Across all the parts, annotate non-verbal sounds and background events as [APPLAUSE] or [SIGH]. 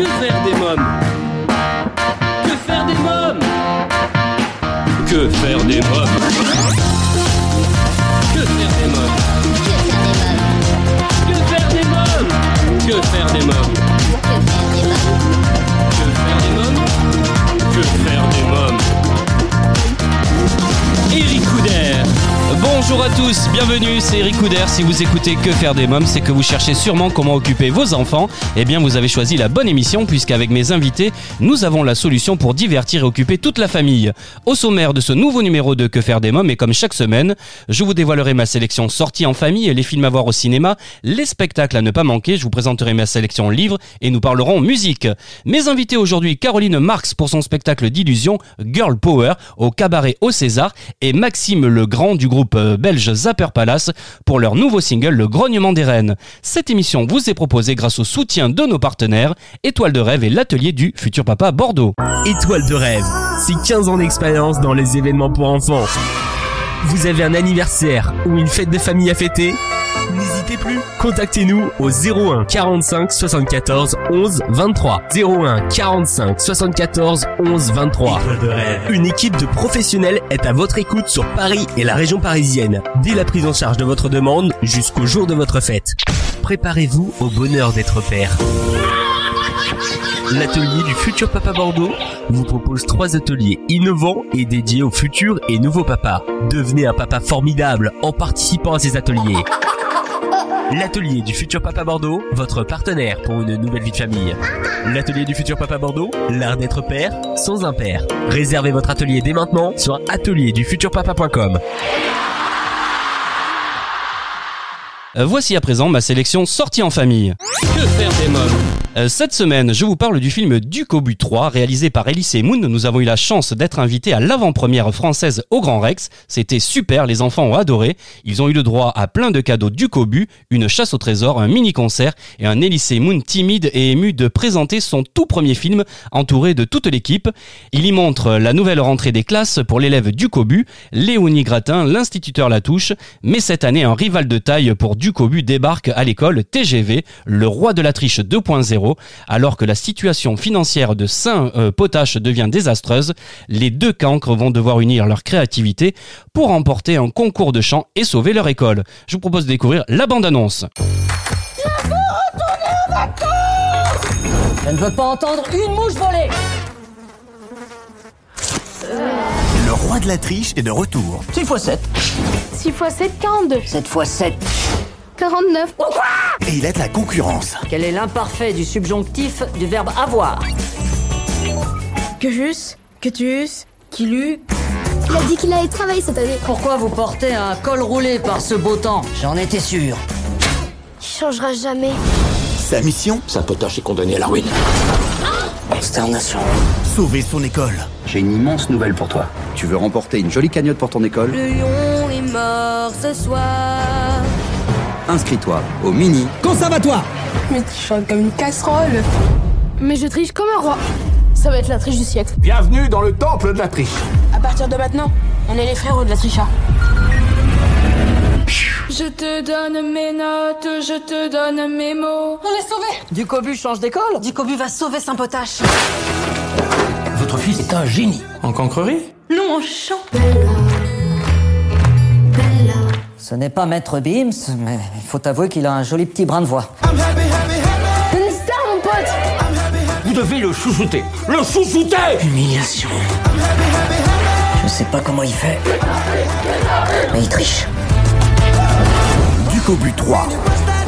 Que faire des mômes Que faire des mômes Que faire des mômes Que faire des mômes Que faire des mômes Que faire des mômes Que faire des mômes Que faire des mômes Eric Bonjour à tous, bienvenue, c'est Eric Couder. Si vous écoutez Que faire des mômes, c'est que vous cherchez sûrement comment occuper vos enfants. Eh bien, vous avez choisi la bonne émission puisqu'avec mes invités, nous avons la solution pour divertir et occuper toute la famille. Au sommaire de ce nouveau numéro de Que faire des mômes, et comme chaque semaine, je vous dévoilerai ma sélection sortie en famille, les films à voir au cinéma, les spectacles à ne pas manquer, je vous présenterai ma sélection livres et nous parlerons musique. Mes invités aujourd'hui, Caroline Marx pour son spectacle d'illusion Girl Power au cabaret au César et Maxime Legrand du groupe euh, belge Zapper Palace pour leur nouveau single Le Grognement des Reines. Cette émission vous est proposée grâce au soutien de nos partenaires Étoile de Rêve et l'atelier du futur papa Bordeaux. Étoile de rêve, c'est 15 ans d'expérience dans les événements pour enfants. Vous avez un anniversaire ou une fête de famille à fêter? Plus, contactez-nous au 01 45 74 11 23. 01 45 74 11 23. Une équipe de professionnels est à votre écoute sur Paris et la région parisienne, dès la prise en charge de votre demande jusqu'au jour de votre fête. Préparez-vous au bonheur d'être père. L'atelier du futur papa Bordeaux vous propose trois ateliers innovants et dédiés aux futurs et nouveaux papas. Devenez un papa formidable en participant à ces ateliers. L'atelier du futur papa Bordeaux, votre partenaire pour une nouvelle vie de famille. L'atelier du futur papa Bordeaux, l'art d'être père sans un père. Réservez votre atelier dès maintenant sur atelierdufuturpapa.com. Euh, Voici à présent ma sélection sortie en famille. Que faire des mômes Euh, Cette semaine, je vous parle du film Duc au but 3, réalisé par Elise Moon. Nous avons eu la chance d'être invités à l'avant-première française au Grand Rex. C'était super, les enfants ont adoré. Ils ont eu le droit à plein de cadeaux Duc au but, une chasse au trésor, un mini-concert et un Elise Moon timide et ému de présenter son tout premier film entouré de toute l'équipe. Il y montre la nouvelle rentrée des classes pour l'élève Duc au but, Léonie Gratin, l'instituteur Latouche. Mais cette année, un rival de taille pour Duc au but débarque à l'école TGV, le roi de la triche 2.0. Alors que la situation financière de Saint-Potache devient désastreuse, les deux cancres vont devoir unir leur créativité pour remporter un concours de chant et sauver leur école. Je vous propose de découvrir la bande-annonce. Je ne veux pas entendre une mouche voler Le roi de la triche est de retour. 6 x 7. 6 x 7, 42. 7 x 7. 49. Et il a de la concurrence. Quel est l'imparfait du subjonctif du verbe avoir Que jus, que tuus, qu'il eut. Il a dit qu'il allait travailler cette année. Pourquoi vous portez un col roulé par ce beau temps J'en étais sûr. Il changera jamais. Sa mission Saint-Potache est condamné à la ruine. Consternation. Sauver son école. J'ai une immense nouvelle pour toi. Tu veux remporter une jolie cagnotte pour ton école? Le lion est mort ce soir. Inscris-toi au mini Conservatoire Mais tu chantes comme une casserole. Mais je triche comme un roi. Ça va être la triche du siècle. Bienvenue dans le temple de la triche. À partir de maintenant, on est les frérots de la tricha. Je te donne mes notes, je te donne mes mots. On est sauvés Ducobu change d'école Ducobu va sauver Saint-Potache. Votre fils est un génie. En cancrerie? Non, en chant. Ce n'est pas Maître Beams, mais il faut avouer qu'il a un joli petit brin de voix. C'est une star, mon pote Vous devez le chouchouter. Le chouchouter Humiliation. Je sais pas comment il fait. Mais il triche. Duc au but 3.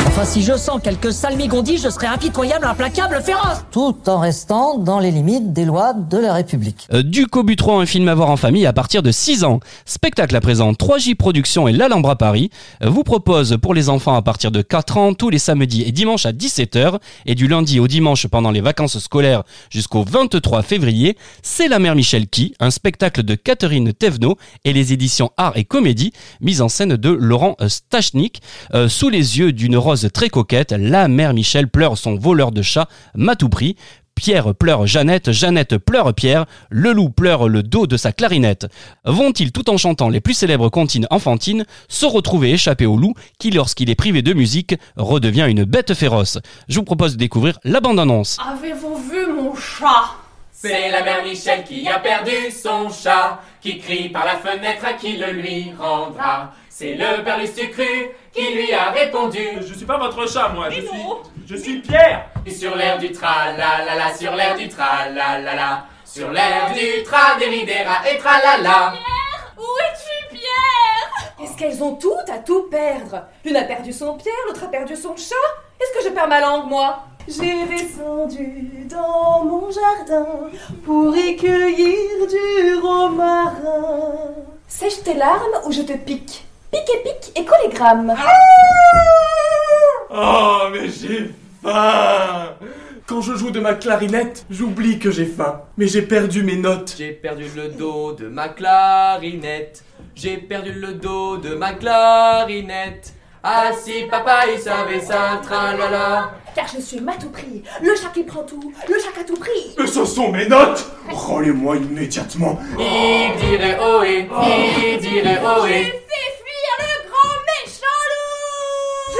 Enfin, si je sens quelques salmigondis, je serai impitoyable, implacable, féroce Tout en restant dans les limites des lois de la République. Euh, but 3, un film à voir en famille à partir de 6 ans. Spectacle à présent, 3J Productions et l'Alhambra Paris euh, vous propose pour les enfants à partir de 4 ans tous les samedis et dimanches à 17h et du lundi au dimanche pendant les vacances scolaires jusqu'au 23 février, c'est La Mère Michel qui, un spectacle de Catherine Thévenot et les éditions Art et Comédie, mise en scène de Laurent euh, Stachnik. Euh, sous les yeux d'une rose très coquette, la mère Michel pleure son voleur de chat Matouprix. Pierre pleure Jeannette, Jeannette pleure Pierre, le loup pleure le dos de sa clarinette. Vont-ils, tout en chantant les plus célèbres comptines enfantines, se retrouver échappés au loup qui, lorsqu'il est privé de musique, redevient une bête féroce? Je vous propose de découvrir la bande-annonce. Avez-vous vu mon chat? C'est la mère Michel qui a perdu son chat, qui crie par la fenêtre à qui le lui rendra. C'est le père Lustucru qui lui a répondu. Je suis pas votre chat, moi, je suis. Je suis Pierre Et sur l'air du tra la la la, sur l'air du tra la la la, sur l'air du tra deridera et tra la la. Où es-tu, Pierre? Est-ce qu'elles ont toutes à tout perdre? L'une a perdu son pierre, l'autre a perdu son chat Est-ce que je perds ma langue, moi? J'ai descendu dans mon jardin pour y cueillir du romarin. Sèche tes larmes ou je te pique? Pique et pique et collégramme. Oh, mais j'ai faim Quand je joue de ma clarinette, j'oublie que j'ai faim. Mais j'ai perdu mes notes. J'ai perdu le dos de ma clarinette. J'ai perdu le dos de ma clarinette. Ah si papa il savait ça, tra la la. Car je suis ma tout prix, le chat qui prend tout, le chat à tout prix. Mais ce sont mes notes Rends-les-moi immédiatement. Il dirait ohé, il dirait ohé.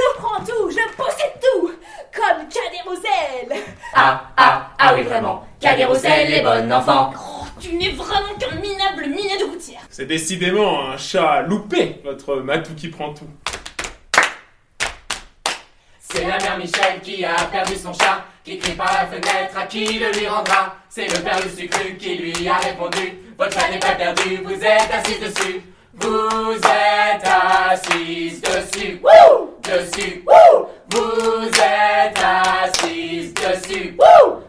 Je prends tout, je possède tout, comme Cadet Ah ah ah oui vraiment. Cadet les bonnes enfants. Oh, Tu n'es vraiment qu'un minable minet de gouttière C'est décidément un chat loupé, votre matou qui prend tout. C'est la mère Michel qui a perdu son chat, qui crie par la fenêtre à qui le lui rendra. C'est le père Lustucru qui lui a répondu. Votre chat n'est pas perdu, vous êtes assis dessus. Vous êtes assis dessus. Dessus. Vous êtes assis dessus. Dessus.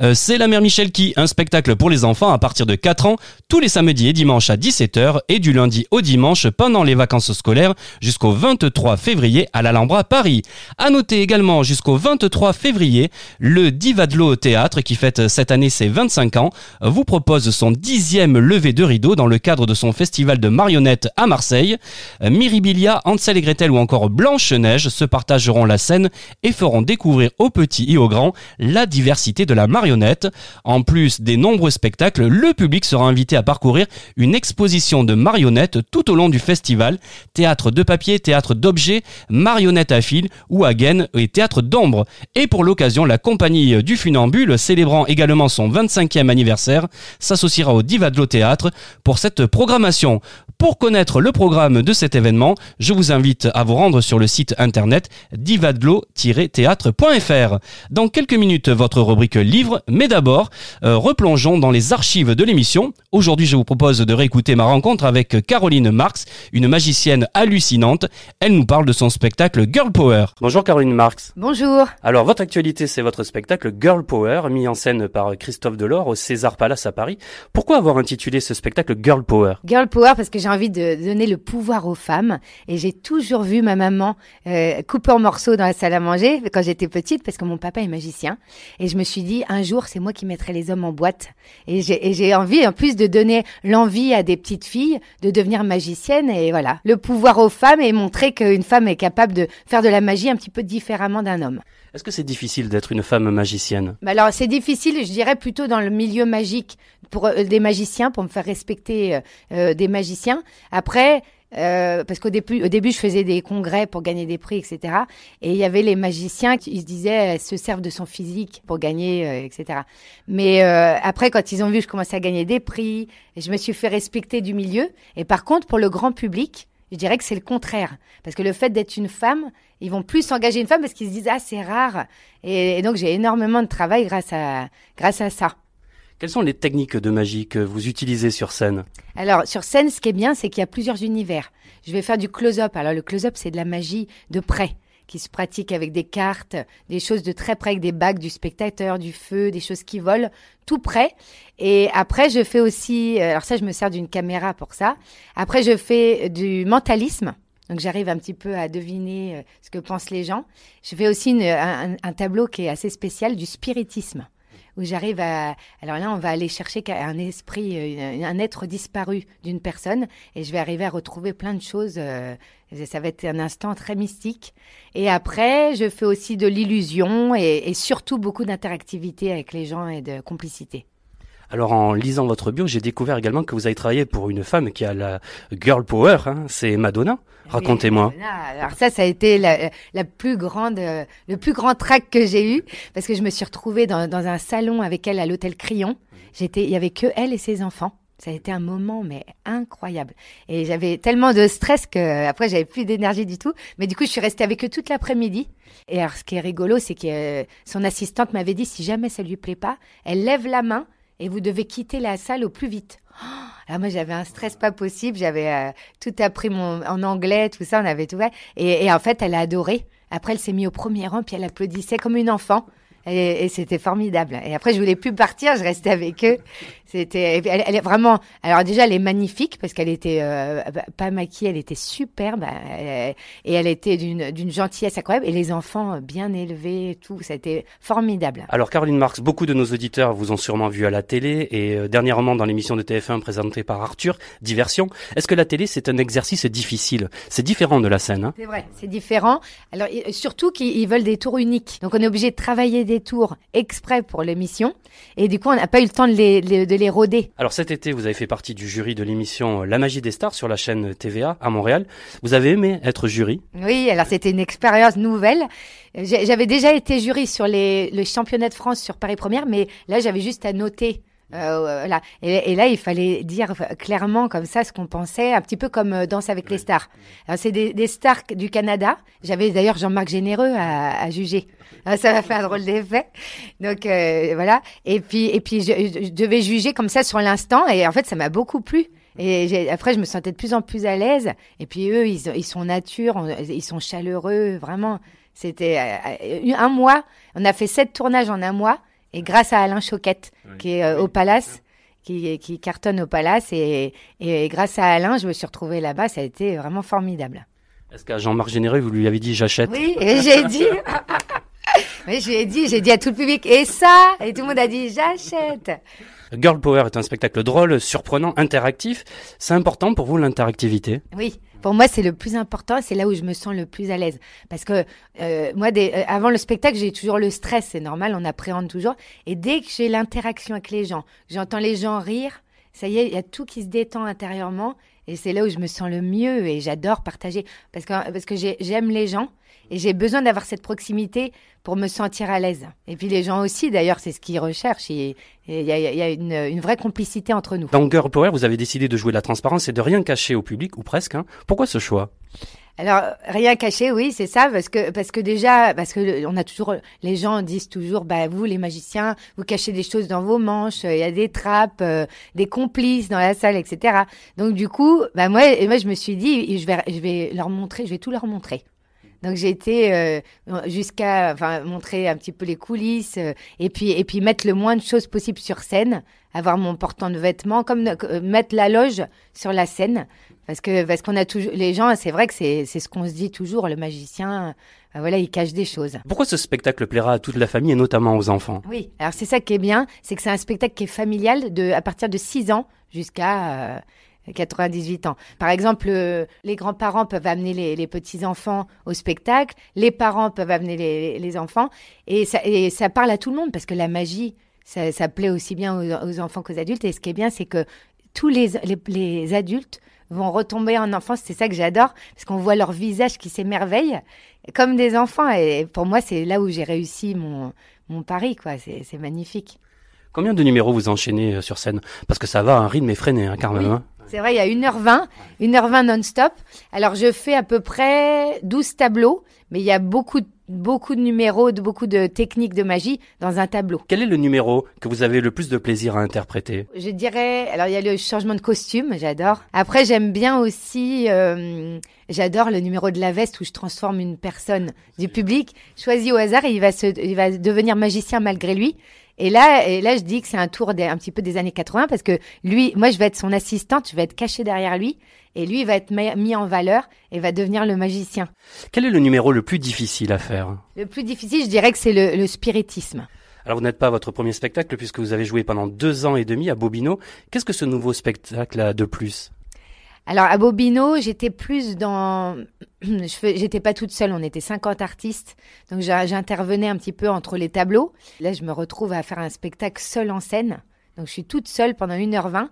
Euh, c'est la mère Michel qui, un spectacle pour les enfants à partir de 4 ans, tous les samedis et dimanches à 17h et du lundi au dimanche pendant les vacances scolaires jusqu'au 23 février à l'Alhambra Paris. À noter également jusqu'au 23 février, le Divadlo Théâtre qui fête cette année ses 25 ans vous propose son dixième levée de rideau dans le cadre de son festival de marionnettes à Marseille. Euh, Miribilia, Hansel et Gretel ou encore Blanche-Neige se partageront la scène et feront découvrir aux petits et aux grands la diversité de la marionnette. En plus des nombreux spectacles, le public sera invité à parcourir une exposition de marionnettes tout au long du festival. Théâtre de papier, théâtre d'objets, marionnettes à fil ou à gaine et théâtre d'ombre. Et pour l'occasion, la compagnie du Funambule, célébrant également son 25e anniversaire, s'associera au Divadlo Théâtre pour cette programmation. Pour connaître le programme de cet événement, je vous invite à vous rendre sur le site internet divadlo-théâtre.fr. Dans quelques minutes, votre rubrique livre, mais d'abord, euh, replongeons dans les archives de l'émission. Aujourd'hui, je vous propose de réécouter ma rencontre avec Caroline Marx, une magicienne hallucinante. Elle nous parle de son spectacle Girl Power. Bonjour Caroline Marx. Bonjour. Alors, votre actualité, c'est votre spectacle Girl Power, mis en scène par Christophe Delors au César Palace à Paris. Pourquoi avoir intitulé ce spectacle Girl Power? Girl Power parce que j'ai envie de donner le pouvoir aux femmes et j'ai toujours vu ma maman euh, couper en morceaux dans la salle à manger quand j'étais petite parce que mon papa est magicien et je me suis dit un jour c'est moi qui mettrai les hommes en boîte et j'ai envie en plus de donner l'envie à des petites filles de devenir magiciennes et voilà le pouvoir aux femmes et montrer qu'une femme est capable de faire de la magie un petit peu différemment d'un homme. Est-ce que c'est difficile d'être une femme magicienne? Bah alors c'est difficile, je dirais plutôt dans le milieu magique pour euh, des magiciens, pour me faire respecter euh, euh, des magiciens. Après, euh, parce qu'au début, au début, je faisais des congrès pour gagner des prix, etc. Et il y avait les magiciens qui se disaient elles se servent de son physique pour gagner, euh, etc. Mais euh, après, quand ils ont vu que je commençais à gagner des prix, je me suis fait respecter du milieu. Et par contre, pour le grand public, je dirais que c'est le contraire. Parce que le fait d'être une femme, ils vont plus s'engager une femme parce qu'ils se disent ah c'est rare. Et, et donc j'ai énormément de travail grâce à grâce à ça. Quelles sont les techniques de magie que vous utilisez sur scène Alors sur scène, ce qui est bien, c'est qu'il y a plusieurs univers. Je vais faire du close-up. Alors le close-up, c'est de la magie de près qui se pratique avec des cartes, des choses de très près, avec des bagues du spectateur, du feu, des choses qui volent, tout près. Et après, je fais aussi, euh, alors ça, je me sers d'une caméra pour ça. Après, je fais du mentalisme. Donc j'arrive un petit peu à deviner euh, ce que pensent les gens. Je fais aussi un tableau qui est assez spécial du spiritisme. Où j'arrive à. Alors là, on va aller chercher un esprit, un être disparu d'une personne, et je vais arriver à retrouver plein de choses. Ça va être un instant très mystique. Et après, je fais aussi de l'illusion et, et surtout beaucoup d'interactivité avec les gens et de complicité. Alors en lisant votre bio, j'ai découvert également que vous avez travaillé pour une femme qui a la girl power, hein, c'est Madonna. Racontez-moi. Alors ça, ça a été la, la plus grande, euh, le plus grand trac que j'ai eu parce que je me suis retrouvée dans, dans un salon avec elle à l'hôtel Crillon. J'étais, il y avait que elle et ses enfants. Ça a été un moment mais incroyable. Et j'avais tellement de stress que après j'avais plus d'énergie du tout. Mais du coup, je suis restée avec eux toute l'après-midi. Et alors, ce qui est rigolo, c'est que euh, son assistante m'avait dit si jamais ça lui plaît pas, elle lève la main et vous devez quitter la salle au plus vite. Oh, alors moi j'avais un stress pas possible, j'avais euh, tout appris en anglais, tout ça, on avait tout fait. Et en fait, elle a adoré. Après, elle s'est mise au premier rang, puis elle applaudissait comme une enfant. Et, et c'était formidable. Et après, je voulais plus partir, je restais avec eux. C'était, elle, est vraiment. Alors déjà, elle est magnifique parce qu'elle était euh, pas maquillée, elle était superbe euh, et elle était d'une d'une gentillesse incroyable. Et les enfants bien élevés, tout, ça a été formidable. Alors Caroline Marx, beaucoup de nos auditeurs vous ont sûrement vu à la télé et euh, dernièrement dans l'émission de TF1 présentée par Arthur, Diversion. Est-ce que la télé c'est un exercice difficile? C'est différent de la scène. Hein? C'est vrai, c'est différent. Alors surtout qu'ils veulent des tours uniques, donc on est obligé de travailler des tours exprès pour l'émission et du coup on n'a pas eu le temps de les, de les alors cet été, vous avez fait partie du jury de l'émission La magie des stars sur la chaîne TVA à Montréal. Vous avez aimé être jury? Oui, alors c'était une expérience nouvelle. J'avais déjà été jury sur les, le championnat de France sur Paris Première, mais là j'avais juste à noter euh. Et, là, il fallait dire clairement comme ça ce qu'on pensait, un petit peu comme euh, Danse avec les stars. C'est des, des, stars du Canada. J'avais d'ailleurs Jean-Marc Généreux à, à juger. Ah, ça va faire un drôle d'effet. Donc euh, voilà. Et puis et puis je, je, devais juger comme ça sur l'instant. Et en fait, ça m'a beaucoup plu. Et après, je me sentais de plus en plus à l'aise. Et puis eux, ils, ils sont nature, ils sont chaleureux, vraiment. C'était un mois. On a fait sept tournages en un mois. Et grâce à Alain Choquette, qui est euh, au Palace, qui, qui, cartonne au Palace, et, et, grâce à Alain, je me suis retrouvée là-bas. Ça a été vraiment formidable. Est-ce qu'à Jean-Marc Généreux, vous lui avez dit j'achète Oui, et j'ai dit. [LAUGHS] oui, j'ai dit, j'ai dit à tout le public et ça, et tout le monde a dit j'achète. Girl Power est un spectacle drôle, surprenant, interactif. C'est important pour vous l'interactivité? Oui. Pour moi, c'est le plus important. C'est là où je me sens le plus à l'aise. Parce que euh, moi, des, euh, avant le spectacle, j'ai toujours le stress. C'est normal, on appréhende toujours. Et dès que j'ai l'interaction avec les gens, j'entends les gens rire, ça y est, il y a tout qui se détend intérieurement. Et c'est là où je me sens le mieux. Et j'adore partager. Parce que, parce que j'aime les gens. Et j'ai besoin d'avoir cette proximité pour me sentir à l'aise. Et puis les gens aussi, d'ailleurs, c'est ce qu'ils recherchent. Il y a, une, vraie complicité entre nous. Dans Girl Power, vous avez décidé de jouer la transparence et de rien cacher au public, ou presque. Hein. Pourquoi ce choix? Alors rien caché, oui, c'est ça, parce que parce que déjà, parce que on a toujours, les gens disent toujours, bah vous les magiciens, vous cachez des choses dans vos manches, il y a des trappes, euh, des complices dans la salle, etc. Donc du coup, bah moi, moi je me suis dit, je vais je vais leur montrer, je vais tout leur montrer. Donc j'ai été euh, jusqu'à enfin, montrer un petit peu les coulisses euh, et puis et puis mettre le moins de choses possible sur scène, avoir mon portant de vêtements, comme euh, mettre la loge sur la scène, parce que parce qu'on a toujours les gens, c'est vrai que c'est c'est ce qu'on se dit toujours, le magicien, voilà, il cache des choses. Pourquoi ce spectacle plaira à toute la famille et notamment aux enfants? Oui, alors c'est ça qui est bien, c'est que c'est un spectacle qui est familial de à partir de 6 ans jusqu'à 98 ans. Par exemple, euh, les grands-parents peuvent amener les, petits-enfants au spectacle, les parents peuvent amener les, enfants, et ça, et ça, parle à tout le monde parce que la magie, ça, ça plaît aussi bien aux, enfants qu'aux adultes. Et ce qui est bien, c'est que tous les, les, adultes vont retomber en enfance. C'est ça que j'adore, parce qu'on voit leur visage qui s'émerveille comme des enfants. Et pour moi, c'est là où j'ai réussi mon, mon pari, quoi. C'est magnifique. Combien de numéros vous enchaînez euh, sur scène? Parce que ça va à un rythme effréné, hein, quand même. Hein. C'est vrai, il y a 1h20, 1h20 non-stop. Alors, je fais à peu près 12 tableaux, mais il y a beaucoup, beaucoup de numéros, de, beaucoup de techniques de magie dans un tableau. Quel est le numéro que vous avez le plus de plaisir à interpréter? Je dirais, alors il y a le changement de costume, j'adore. Après, j'aime bien aussi, euh, j'adore le numéro de la veste où je transforme une personne du public choisi au hasard et il va, se, il va devenir magicien malgré lui. Et là, et là, je dis que c'est un tour des, un petit peu des années 80 parce que lui, moi, je vais être son assistante, je vais être cachée derrière lui et lui, il va être mis en valeur et va devenir le magicien. Quel est le numéro le plus difficile à faire? Le plus difficile, je dirais que c'est le, le spiritisme. Alors vous n'êtes pas votre premier spectacle puisque vous avez joué pendant deux ans et demi à Bobino. Qu'est-ce que ce nouveau spectacle a de plus? Alors à Bobino, j'étais plus dans, [CLEARS THROAT] j'étais pas toute seule, on était 50 artistes, donc j'intervenais un petit peu entre les tableaux. Là, je me retrouve à faire un spectacle seul en scène, donc je suis toute seule pendant 1h20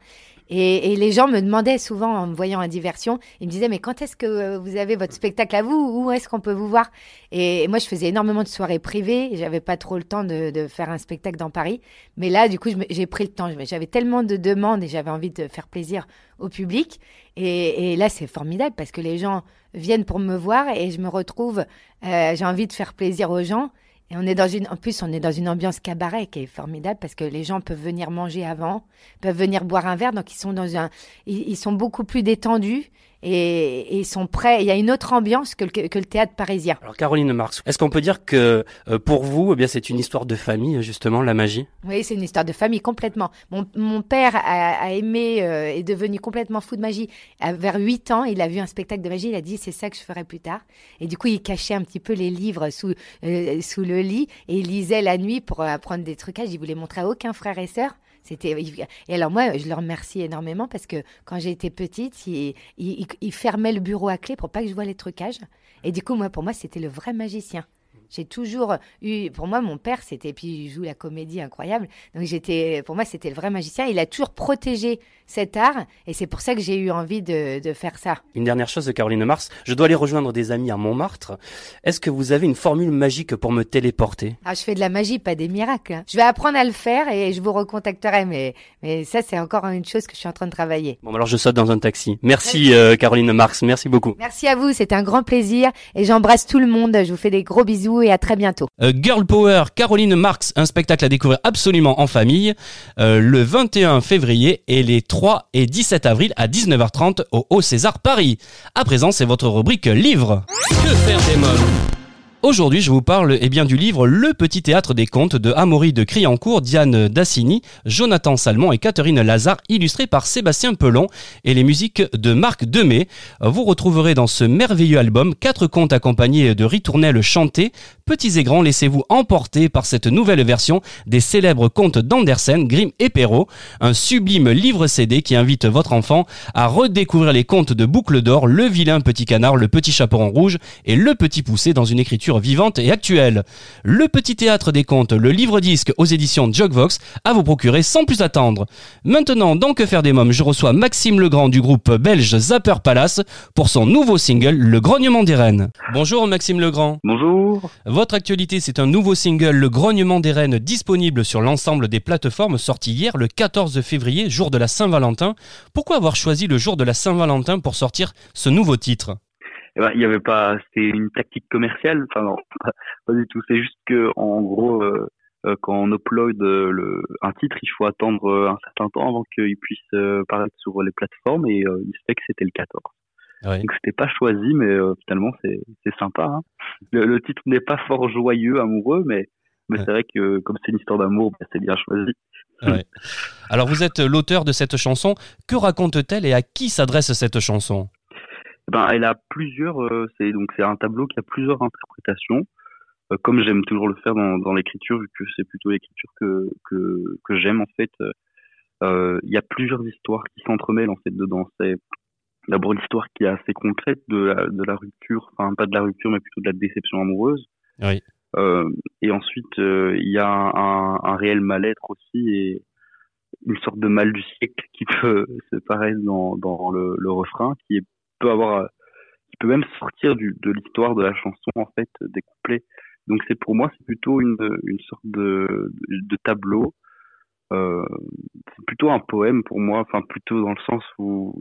et, les gens me demandaient souvent, en me voyant en diversion, ils me disaient, mais quand est-ce que euh, vous avez votre spectacle à vous? Où est-ce qu'on peut vous voir? Et, moi, je faisais énormément de soirées privées. J'avais pas trop le temps de, faire un spectacle dans Paris. Mais là, du coup, j'ai pris le temps. J'avais tellement de demandes et j'avais envie de faire plaisir au public. Et, là, c'est formidable parce que les gens viennent pour me voir et je me retrouve, euh, j'ai envie de faire plaisir aux gens. Et on est dans une, en plus, on est dans une ambiance cabaret qui est formidable parce que les gens peuvent venir manger avant, peuvent venir boire un verre, donc ils sont dans un, ils sont beaucoup plus détendus et, ils sont prêts. Il y a une autre ambiance que le, que le théâtre parisien. Alors Caroline Marx, est-ce qu'on peut dire que euh, pour vous, eh bien c'est une histoire de famille justement la magie? Oui, c'est une histoire de famille complètement. Mon, mon père a, a aimé euh, est devenu complètement fou de magie. À, vers 8 ans, il a vu un spectacle de magie. Il a dit c'est ça que je ferai plus tard. Et du coup, il cachait un petit peu les livres sous euh, sous le lit et il lisait la nuit pour apprendre des trucages. Il voulait montrer à aucun frère et sœur. Et alors moi je le remercie énormément parce que quand j'étais petite, il, il, fermait le bureau à clé pour pas que je voie les trucages. Et du coup moi pour moi c'était le vrai magicien. J'ai toujours eu, pour moi, mon père, c'était, puis il joue la comédie incroyable. Donc j'étais, pour moi, c'était le vrai magicien. Il a toujours protégé cet art et c'est pour ça que j'ai eu envie de, de, faire ça. Une dernière chose de Caroline Mars, je dois aller rejoindre des amis à Montmartre. Est-ce que vous avez une formule magique pour me téléporter? Ah, je fais de la magie, pas des miracles. Hein. Je vais apprendre à le faire et je vous recontacterai, mais, mais ça, c'est encore une chose que je suis en train de travailler. Bon, alors je saute dans un taxi. Merci euh, Caroline Marx, merci beaucoup. Merci à vous, c'était un grand plaisir et j'embrasse tout le monde. Je vous fais des gros bisous et à très bientôt. Euh, Girl Power, Caroline Marx, un spectacle à découvrir absolument en famille euh, le 21 février et les 3 et 17 avril à 19h30 au Haut César Paris. À présent, c'est votre rubrique livre. Que faire des mômes? Aujourd'hui, je vous parle eh bien, du livre Le Petit Théâtre des Contes de Amaury de Criancourt, Diane Dassini, Jonathan Salmon et Catherine Lazare, illustré par Sébastien Pelon et les musiques de Marc Demey. Vous retrouverez dans ce merveilleux album quatre contes accompagnés de ritournelles chantées. Petits et grands, laissez-vous emporter par cette nouvelle version des célèbres contes d'Andersen, Grimm et Perrault, un sublime livre CD qui invite votre enfant à redécouvrir les contes de Boucle d'Or, Le Vilain Petit Canard, Le Petit Chaperon Rouge et Le Petit Poussé dans une écriture vivante et actuelle. Le Petit Théâtre des Contes, le livre-disque aux éditions Jogvox, à vous procurer sans plus attendre. Maintenant, dans Que faire des mômes, je reçois Maxime Legrand du groupe belge Zapper Palace pour son nouveau single Le Grognement des Rennes. Bonjour Maxime Legrand. Bonjour. Votre actualité, c'est un nouveau single Le Grognement des Rennes disponible sur l'ensemble des plateformes sorti hier le 14 février, jour de la Saint-Valentin. Pourquoi avoir choisi le jour de la Saint-Valentin pour sortir ce nouveau titre? Eh ben, il y avait pas, c'était une tactique commerciale. Enfin non, [LAUGHS] pas, du tout. C'est juste que en gros, euh, euh, quand on upload euh, le, un titre, il faut attendre un certain temps avant qu'il puisse paraître sur les plateformes et il se fait que c'était le 14. Ouais. Donc c'était pas choisi, mais finalement c'est c'est sympa. Hein. Le, le, titre n'est pas fort joyeux, amoureux, mais mais c'est vrai que comme c'est une histoire d'amour, bah, c'est bien choisi. Ouais. Alors vous êtes l'auteur de cette chanson. Que raconte-t-elle et à qui s'adresse cette chanson? Ben, elle a plusieurs. Euh, c'est donc c'est un tableau qui a plusieurs interprétations. Euh, comme j'aime toujours le faire dans, dans l'écriture, vu que c'est plutôt l'écriture que que, que j'aime en fait. Euh, il y a plusieurs histoires qui s'entremêlent en fait dedans. C'est d'abord l'histoire qui est assez concrète de la, de la rupture, enfin pas de la rupture, mais plutôt de la déception amoureuse. Oui. Euh, et ensuite, il y a un, un réel mal-être aussi et une sorte de mal du siècle qui peut se paraître dans, dans le, le refrain, qui est peut avoir, qui peut même sortir de l'histoire de la chanson en fait, des couplets. Donc c'est pour moi c'est plutôt une, sorte de, tableau. Euh, c'est plutôt un poème pour moi, enfin plutôt dans le sens où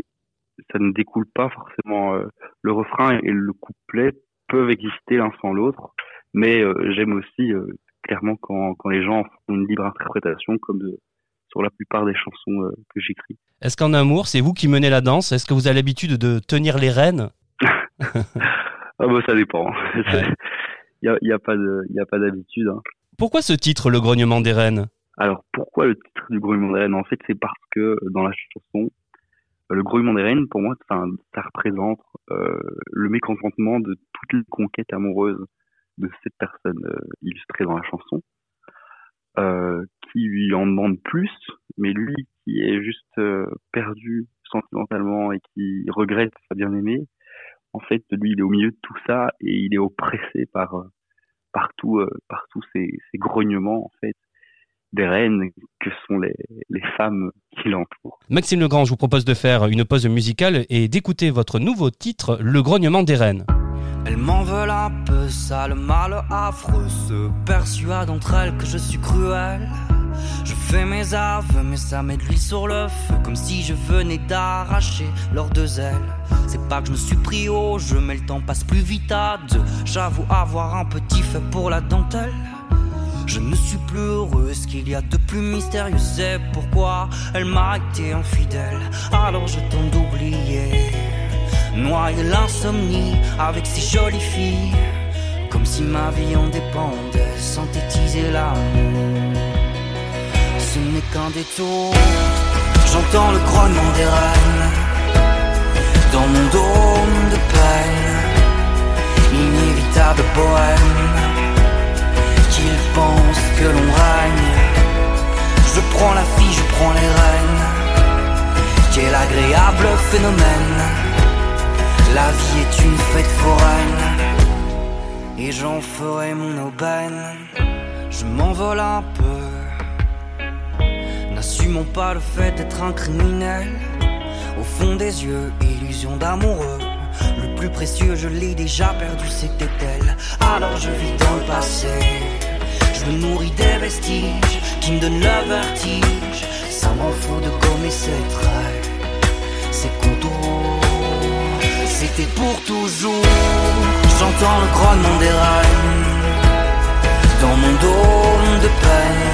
ça ne découle pas forcément. Euh, le refrain et le couplet peuvent exister l'un sans l'autre, mais euh, j'aime aussi euh, clairement quand les gens font une libre interprétation comme de, sur la plupart des chansons euh, que j'écris. Est-ce qu'en amour, c'est vous qui menez la danse? Est-ce que vous avez l'habitude de tenir les rênes? [LAUGHS] Ah bah ça dépend. [LAUGHS] Il n'y a, a, pas a pas d'habitude. Hein. Pourquoi ce titre, Le grognement des reines? Alors pourquoi le titre du grognement des reines? En fait, c'est parce que dans la chanson, euh, le grognement des reines, pour moi, ça, ça représente euh, le mécontentement de toutes les conquêtes amoureuses de cette personne illustrée dans la chanson. Qui lui en demande plus, mais lui qui est juste euh, perdu sentimentalement et qui regrette sa bien-aimée, en fait, lui, il est au milieu de tout ça et il est oppressé par, euh, par, euh, par tous ces, ces grognements, en fait, des reines que sont les, les femmes qui l'entourent. Maxime Legrand, je vous propose de faire une pause musicale et d'écouter votre nouveau titre, Le grognement des reines. Elles m'en veulent un peu, ça le mal affreux Se persuade entre elles que je suis cruel. Je fais mes aveux, mais ça met de l'huile sur le feu Comme si je venais d'arracher leurs deux ailes. C'est pas que je me suis pris au jeu, mais le temps passe plus vite à deux. J'avoue avoir un petit fait pour la dentelle. Je ne suis plus heureux, ce qu'il y a de plus mystérieux, c'est pourquoi elle m'a été infidèle. Alors je tente d'oublier noyer l'insomnie avec ces jolies filles, comme si ma vie en dépendait, synthétiser l'amour. Ce n'est qu'un détour, j'entends le grognement des reines dans mon dôme de peine, inévitable poème qu'il pense que l'on règne. Je prends la fille, je prends les rênes, quel agréable phénomène la vie est une fête foraine et j'en ferai mon aubaine. Je m'envole un peu, n'assumons pas le fait d'être un criminel. Au fond des yeux, illusion d'amoureux. Le plus précieux, je l'ai déjà perdu, c'était elle. Alors je vis dans le passé. Je me nourris des vestiges qui me donnent le vertige. Ça m'en fout de gommer ses traits, c'était pour toujours. J'entends le grognement des reines dans mon dôme de peine.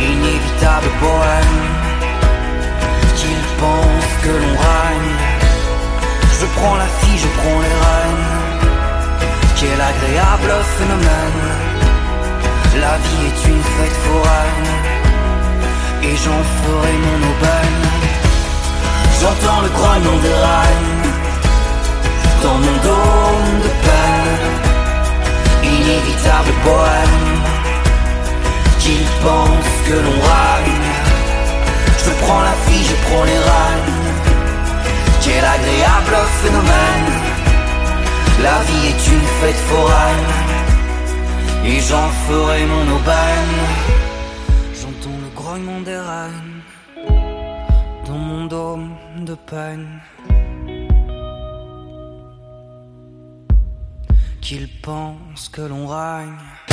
Inévitable bohème qu'il pense que l'on règne. Je prends la fille, je prends les reines. Quel agréable phénomène. La vie est une fête foraine et j'en ferai mon aubaine. J'entends le grognement des reines foraine, et j'en ferai mon aubaine. J'entends le grognement des reines, dans mon dôme de peine. qu'il pense que l'on règne.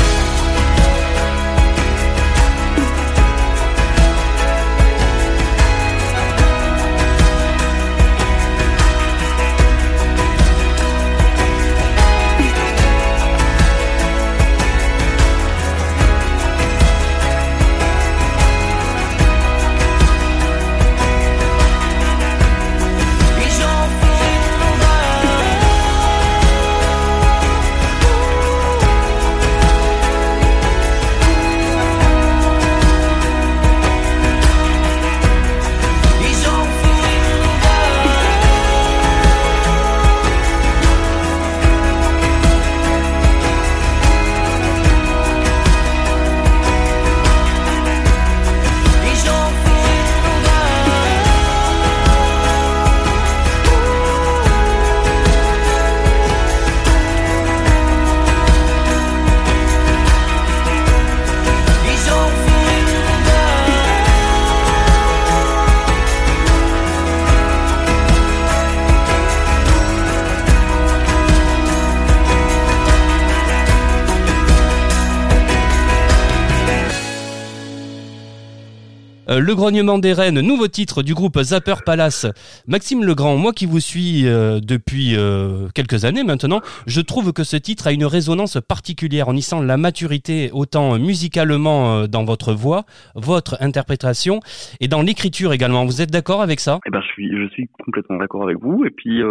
Le grognement des reines, nouveau titre du groupe Zapper Palace. Maxime Legrand, moi qui vous suis euh, depuis euh, quelques années maintenant, je trouve que ce titre a une résonance particulière en y sent la maturité autant musicalement dans votre voix, votre interprétation et dans l'écriture également. Vous êtes d'accord avec ça? Eh ben, je suis, je suis complètement d'accord avec vous. Et puis,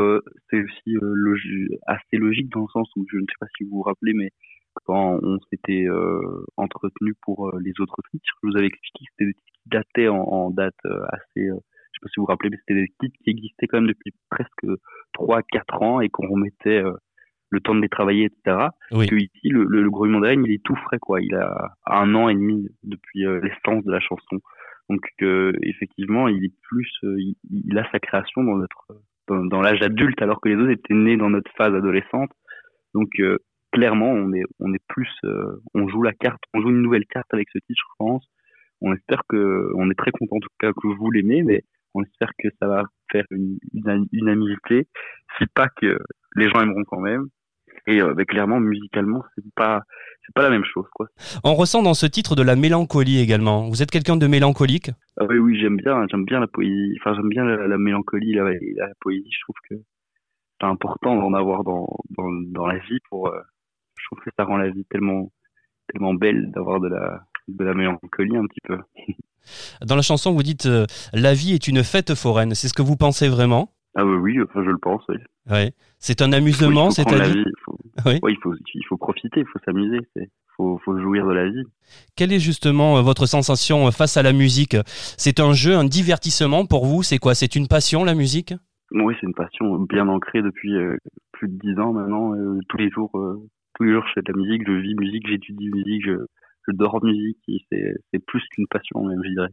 c'est aussi assez logique dans le sens où je ne sais pas si vous vous rappelez, mais quand on s'était entretenu pour les autres titres, je vous avais expliqué que c'était des daté en, en date euh, assez, euh, je sais pas si vous vous rappelez, mais c'était des titres qui existaient quand même depuis presque 3-4 ans et qu'on remettait euh, le temps de les travailler, etc. Oui. Que ici, le, le, le il est tout frais, quoi. Il a un an et demi depuis euh, l'essence de la chanson. Donc, euh, effectivement, il est plus, il, il, a sa création dans notre, dans, dans l'âge adulte, alors que les autres étaient nés dans notre phase adolescente. Donc, clairement, on est, on est plus, on joue la carte, on joue une nouvelle carte avec ce titre, je pense. On espère que, on est très content en tout cas que vous l'aimez, mais on espère que ça va faire une, une unanimité. Si pas que les gens aimeront quand même. Et euh, bah, clairement, musicalement, c'est pas, c'est pas la même chose, quoi. On ressent dans ce titre de la mélancolie également. Vous êtes quelqu'un de mélancolique? Ah oui, oui, j'aime bien, j'aime bien la poésie. Enfin, j'aime bien la, la mélancolie, la, la, poésie. Je trouve que c'est important d'en avoir dans, dans, dans la vie pour. Euh, je trouve que ça rend la vie tellement, tellement belle d'avoir de la, de la mélancolie un petit peu. [LAUGHS] Dans la chanson, vous dites euh, la vie est une fête foraine. C'est ce que vous pensez vraiment? Ah oui, oui, enfin, je le pense. Oui. Ouais. C'est un amusement, c'est à dire. Il faut, oui. ouais, il faut, il faut profiter, il faut s'amuser. C'est faut, faut jouir de la vie. Quelle est justement euh, votre sensation face à la musique? C'est un jeu, un divertissement pour vous? C'est quoi? C'est une passion la musique? Oui, c'est une passion bien ancrée depuis euh, plus de dix ans maintenant. Euh, tous les jours, euh, tous les jours, je fais de la musique, je vis musique, j'étudie musique, je, je dors musique. C'est plus qu'une passion même, je dirais.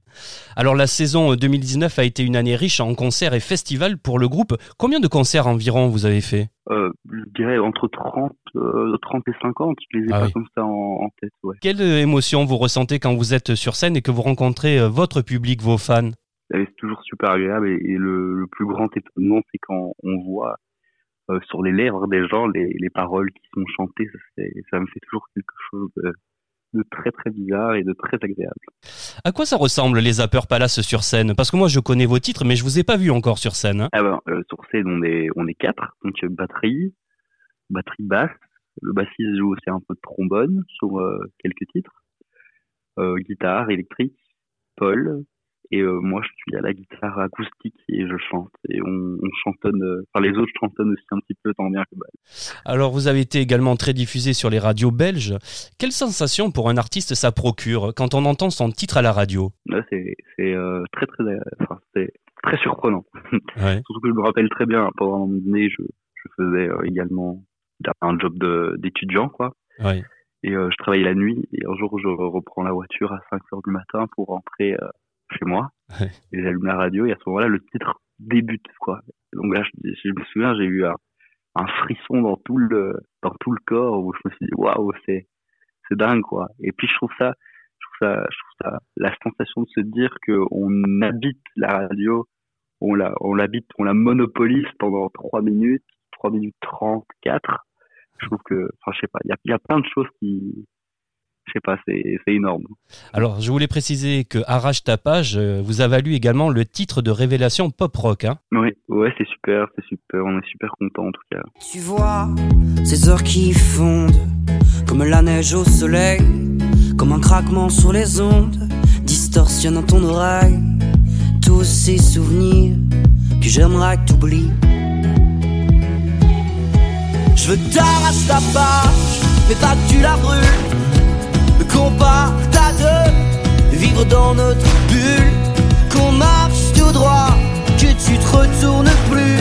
Alors la saison 2019 a été une année riche en concerts et festivals pour le groupe. Combien de concerts environ vous avez fait? Euh, Je dirais entre 30, euh, 30 et 50. Je les ai Ah pas oui. comme ça en, en tête. Ouais. Quelle émotion vous ressentez quand vous êtes sur scène et que vous rencontrez euh, votre public, vos fans? C'est toujours super agréable et, et le, le plus grand étonnement, c'est quand on voit euh, sur les lèvres des gens les, les paroles qui sont chantées. Ça, ça me fait toujours quelque chose de, de très très bizarre et de très agréable. À quoi ça ressemble les Zapper Palace sur scène? Parce que moi je connais vos titres, mais je vous ai pas vu encore sur scène. hein. Ah ben, euh, sur scène, on est, on est quatre. Donc, batterie, batterie basse. Le bassiste joue aussi un peu de trombone sur euh, quelques titres. Euh, guitare électrique, Paul. Et euh, moi, je suis à la guitare acoustique et je chante. Et on, on chantonne, euh, enfin, les autres chantonnent aussi un petit peu tant bien que mal. Alors vous avez été également très diffusé sur les radios belges. Quelle sensation pour un artiste ça procure quand on entend son titre à la radio? C'est, euh, très, très, enfin, c'est très surprenant. [LAUGHS] Ouais. Surtout que je me rappelle très bien, pendant un moment donné, je, je faisais également un job d'étudiant, quoi. Ouais. Et euh, je travaillais la nuit. Et un jour, je reprends la voiture à 5 heures du matin pour rentrer euh, chez moi. Ouais. Et j'allume la radio. Et à ce moment-là, le titre débute, quoi. Donc là, je, je me souviens, j'ai eu un, un frisson dans tout le dans tout le corps où je me suis dit waouh, c'est c'est dingue, quoi. Et puis je trouve ça, je trouve ça, je trouve ça, la sensation de se dire que on habite la radio, on la on l'habite, on la monopolise pendant 3 minutes, 3 minutes 34 je trouve que, enfin, je sais pas, il y a, il y a plein de choses qui, je sais pas, c'est, c'est énorme. Alors je voulais préciser que Arrache ta page euh, vous a valu également le titre de révélation pop rock. Hein Oui, ouais, c'est super, c'est super, on est super content en tout cas. Tu vois ces heures qui fondent comme la neige au soleil, comme un craquement sur les ondes, distorsionnant ton oreille. Tous ces souvenirs que j'aimerais que t'oublies. Je veux t'arracher ta page, mais pas que tu la brûles. Qu'on partage deux, vivre dans notre bulle. Qu'on marche tout droit, que tu te retournes plus.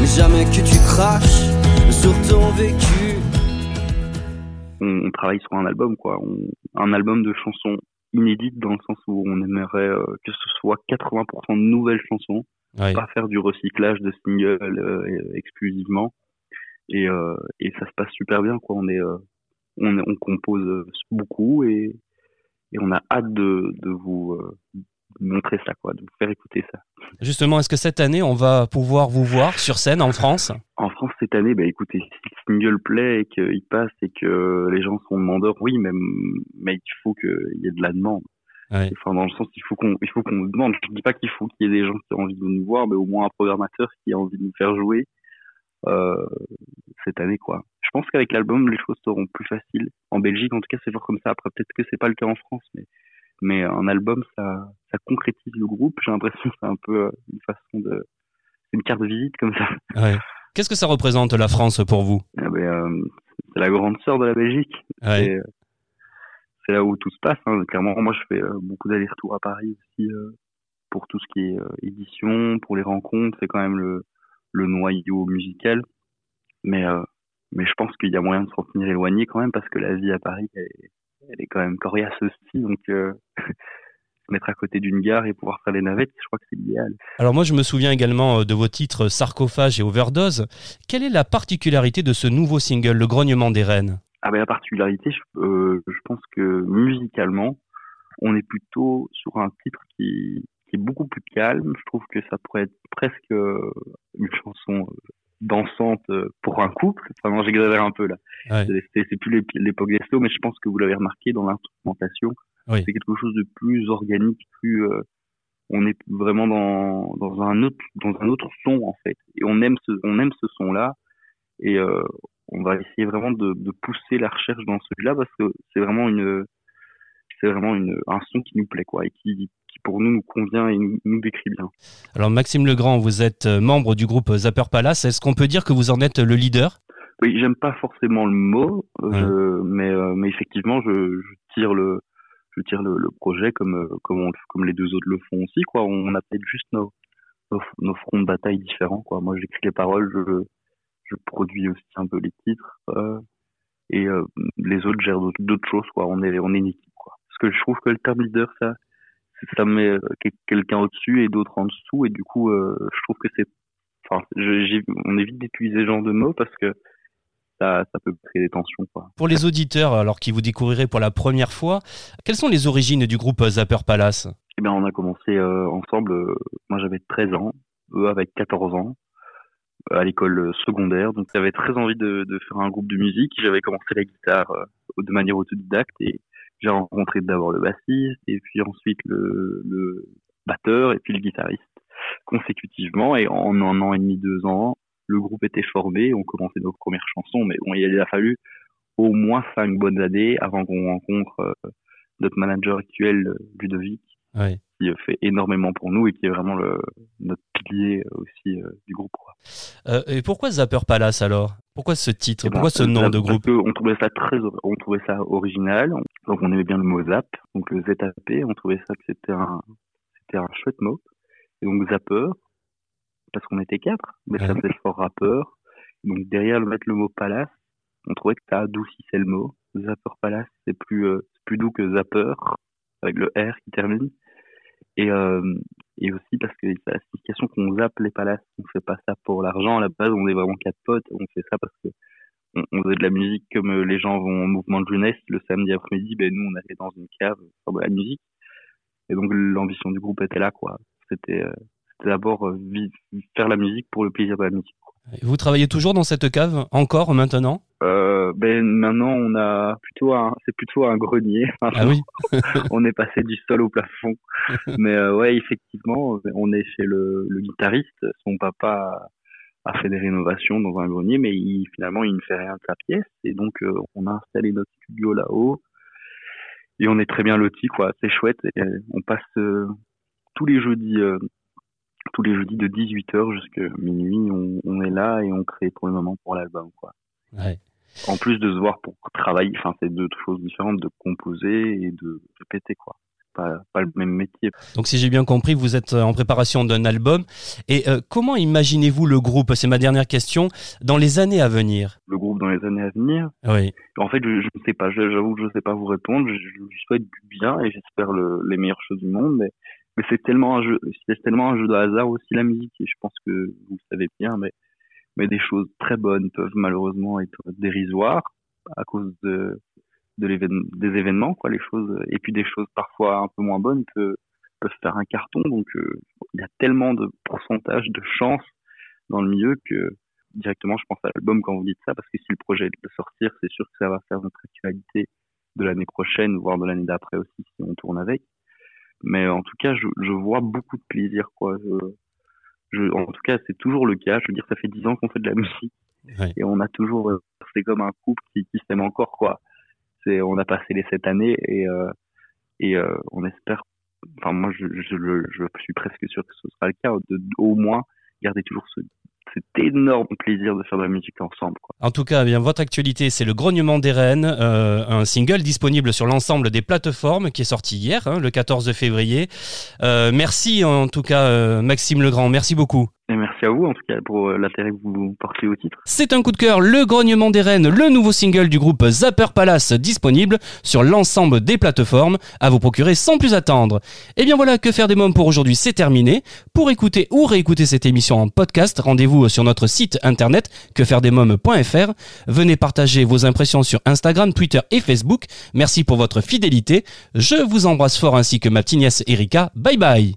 Mais jamais que tu craches sur ton vécu. On, on travaille sur un album, quoi. On- un album de chansons inédites dans le sens où on aimerait euh, que ce soit 80% de nouvelles chansons, pas faire du recyclage de singles euh, exclusivement. Et, euh, et ça se passe super bien, quoi. On est, euh, on, compose euh, beaucoup et, et on a hâte de, de vous euh, montrer ça, quoi, de vous faire écouter ça. Justement, est-ce que cette année on va pouvoir vous voir sur scène en France? En France cette année, bah écoutez, si le single plaît et qu'il passe et que les gens sont demandeurs, oui, mais, mais il faut qu'il y ait de la demande. Ouais. Enfin, dans le sens, il faut qu'on, il faut qu'on nous demande. Je dis pas qu'il faut qu'il y ait des gens qui ont envie de nous voir, mais au moins un programmateur qui a envie de nous faire jouer cette année, quoi. Je pense qu'avec l'album, les choses seront plus faciles. En Belgique, en tout cas, c'est toujours comme ça. Après, peut-être que c'est pas le cas en France, mais mais un album, ça, ça concrétise le groupe. J'ai l'impression que c'est un peu euh, une façon de, c'est une carte de visite comme ça. Ouais. Qu'est-ce que ça représente la France pour vous? Ah ben, euh, c'est la grande sœur de la Belgique. Ouais. C'est, euh, c'est là où tout se passe. hein. Clairement, moi, je fais euh, beaucoup d'allers-retours à Paris aussi euh, pour tout ce qui est euh, édition, pour les rencontres. C'est quand même le, le noyau musical. Mais, euh, mais je pense qu'il y a moyen de s'en tenir éloigné quand même parce que la vie à Paris, elle, elle est quand même coriace aussi. Donc, euh, [LAUGHS] se mettre à côté d'une gare et pouvoir faire les navettes, je crois que c'est l'idéal. Alors moi, je me souviens également euh, de vos titres Sarcophage et Overdose. Quelle est la particularité de ce nouveau single, Le Grognement des Reines? Ah ben la particularité, je, euh, je pense que musicalement, on est plutôt sur un titre qui, qui est beaucoup plus calme. Je trouve que ça pourrait être presque euh, une chanson euh, dansante euh, pour un couple. Enfin, j'exagère un peu là. Ouais. C'est plus l'ép- l'époque des slow, mais je pense que vous l'avez remarqué dans l'instrumentation. Oui. C'est quelque chose de plus organique, plus. euh, on est vraiment dans, dans un autre dans un autre son en fait. Et on aime ce on aime ce son là. Et euh, on va essayer vraiment de, de pousser la recherche dans celui-là parce que c'est vraiment une c'est vraiment une, un son qui nous plaît quoi et qui pour nous nous convient et nous, nous décrit bien. Alors Maxime Legrand, vous êtes euh, membre du groupe Zapper Palace. Est-ce qu'on peut dire que vous en êtes le leader? Oui, j'aime pas forcément le mot, euh, mais, euh, mais effectivement, je, je tire le, je tire le, le projet comme, euh, comme, on- comme les deux autres le font aussi, quoi. On a peut-être juste nos, nos, nos fronts de bataille différents, quoi. Moi, j'écris les paroles, je, je produis aussi un peu les titres, euh, et euh, les autres gèrent d'autres d'autres choses, quoi. On est, on est une équipe, quoi. Parce que je trouve que le terme leader, ça, ça met euh, quel- quelqu'un au-dessus et d'autres en dessous, et du coup, euh, je trouve que c'est, enfin, je- on évite d'utiliser ce genre de mots parce que ça, ça peut créer des tensions, quoi. Pour les auditeurs, alors qui vous découvriraient pour la première fois, quelles sont les origines du groupe Zapper Palace? Eh bien, on a commencé euh, ensemble. euh, moi, j'avais 13 ans, eux avec 14 ans, euh, à l'école secondaire. Donc, j'avais très envie de, de faire un groupe de musique. J'avais commencé la guitare de manière autodidacte et j'ai rencontré d'abord le bassiste et puis ensuite le, le batteur et puis le guitariste consécutivement. Et en un an et demi, deux ans, le groupe était formé. On commençait nos premières chansons, mais bon, il a fallu au moins cinq bonnes années avant qu'on rencontre euh, notre manager actuel, Ludovic, qui fait énormément pour nous et qui est vraiment le, notre pilier aussi euh, du groupe. Quoi. Euh, Et pourquoi Zapper Palace alors? Pourquoi ce titre? Eh ben, Pourquoi ce nom de groupe? On trouvait ça très, on trouvait ça original. Donc on aimait bien le mot zap, donc le ZAP. On trouvait ça que c'était un, c'était un chouette mot. Et donc zapper, parce qu'on était quatre, mais ça faisait fort rappeur. Donc derrière le mettre le mot palace, on trouvait que ça adoucissait le mot. Zapper palace, c'est plus, euh, plus doux que zapper avec le R qui termine. Et, euh, et aussi parce que c'est la signification qu'on zappe les palaces. On fait pas ça pour l'argent. À la base, on est vraiment quatre potes. On fait ça parce que on, faisait de la musique comme euh, les gens vont au mouvement de jeunesse le samedi après-midi. Ben nous, on allait dans une cave faire de la musique. Et donc l'ambition du groupe était là, quoi. C'était euh, d'abord euh, faire la musique pour le plaisir de la musique. Vous travaillez toujours dans cette cave Encore maintenant? Euh, ben maintenant, on a plutôt un, c'est plutôt un grenier. [LAUGHS] Ah oui on est passé du sol au plafond. [LAUGHS] Mais euh, ouais, effectivement, on est chez le, le guitariste. Son papa a, fait des rénovations dans un grenier, mais il, finalement, il ne fait rien de sa pièce. Et donc, euh, on a installé notre studio là-haut. Et on est très bien lotis, quoi. C'est chouette. Et euh, on passe tous les jeudis, tous les jeudis de 18h jusqu'à minuit. On, on est là et on crée pour le moment pour l'album, quoi. Ouais. En plus de se voir pour travailler, enfin, c'est deux choses différentes de composer et de répéter, quoi. Pas, pas le même métier. Donc si j'ai bien compris, vous êtes en préparation d'un album. Et euh, comment imaginez-vous le groupe? C'est ma dernière question. Dans les années à venir? Le groupe dans les années à venir, Oui. En fait, je, ne sais pas. J'avoue que je ne sais pas vous répondre. Je, je souhaite du bien et j'espère le, les meilleures choses du monde. Mais, mais c'est tellement un jeu, c'est tellement un jeu de hasard aussi la musique. Et je pense que vous le savez bien. Mais, mais des choses très bonnes peuvent malheureusement être dérisoires à cause de, de des événements, quoi. Les choses et puis des choses parfois un peu moins bonnes peuvent, peuvent faire un carton. Donc euh, il y a tellement de pourcentage de chance dans le milieu que directement, je pense à l'album quand vous dites ça, parce que si le projet est de sortir, c'est sûr que ça va faire notre actualité de l'année prochaine, voire de l'année d'après aussi, si on tourne avec. Mais en tout cas, je, je vois beaucoup de plaisir, quoi. Je, je, en tout cas, c'est toujours le cas. Je veux dire, ça fait dix ans qu'on fait de la musique. Ouais. Et on a toujours, euh, c'est comme un couple qui, qui s'aime encore, quoi. C'est, on a passé les sept années et, euh, et euh, on espère, enfin, moi, je, je, je suis presque sûr que ce sera le cas, de, au moins garder toujours ce, cet énorme plaisir de faire de la musique ensemble. En tout cas, eh bien votre actualité, c'est le Grognement des Rennes, euh, un single disponible sur l'ensemble des plateformes qui est sorti hier, hein, le 14 février. Euh, merci en tout cas, euh, Maxime Legrand. Merci beaucoup. Et merci à vous en tout cas pour euh, l'intérêt que vous portez au titre. C'est un coup de cœur, Le Grognement des Rennes, le nouveau single du groupe Zapper Palace disponible sur l'ensemble des plateformes à vous procurer sans plus attendre. Et bien voilà, que faire des mômes pour aujourd'hui, c'est terminé. Pour écouter ou réécouter cette émission en podcast, rendez-vous sur notre site internet quefairedesmômes.fr. Venez partager vos impressions sur Instagram, Twitter et Facebook. Merci pour votre fidélité. Je vous embrasse fort ainsi que ma petite nièce Erika. Bye bye.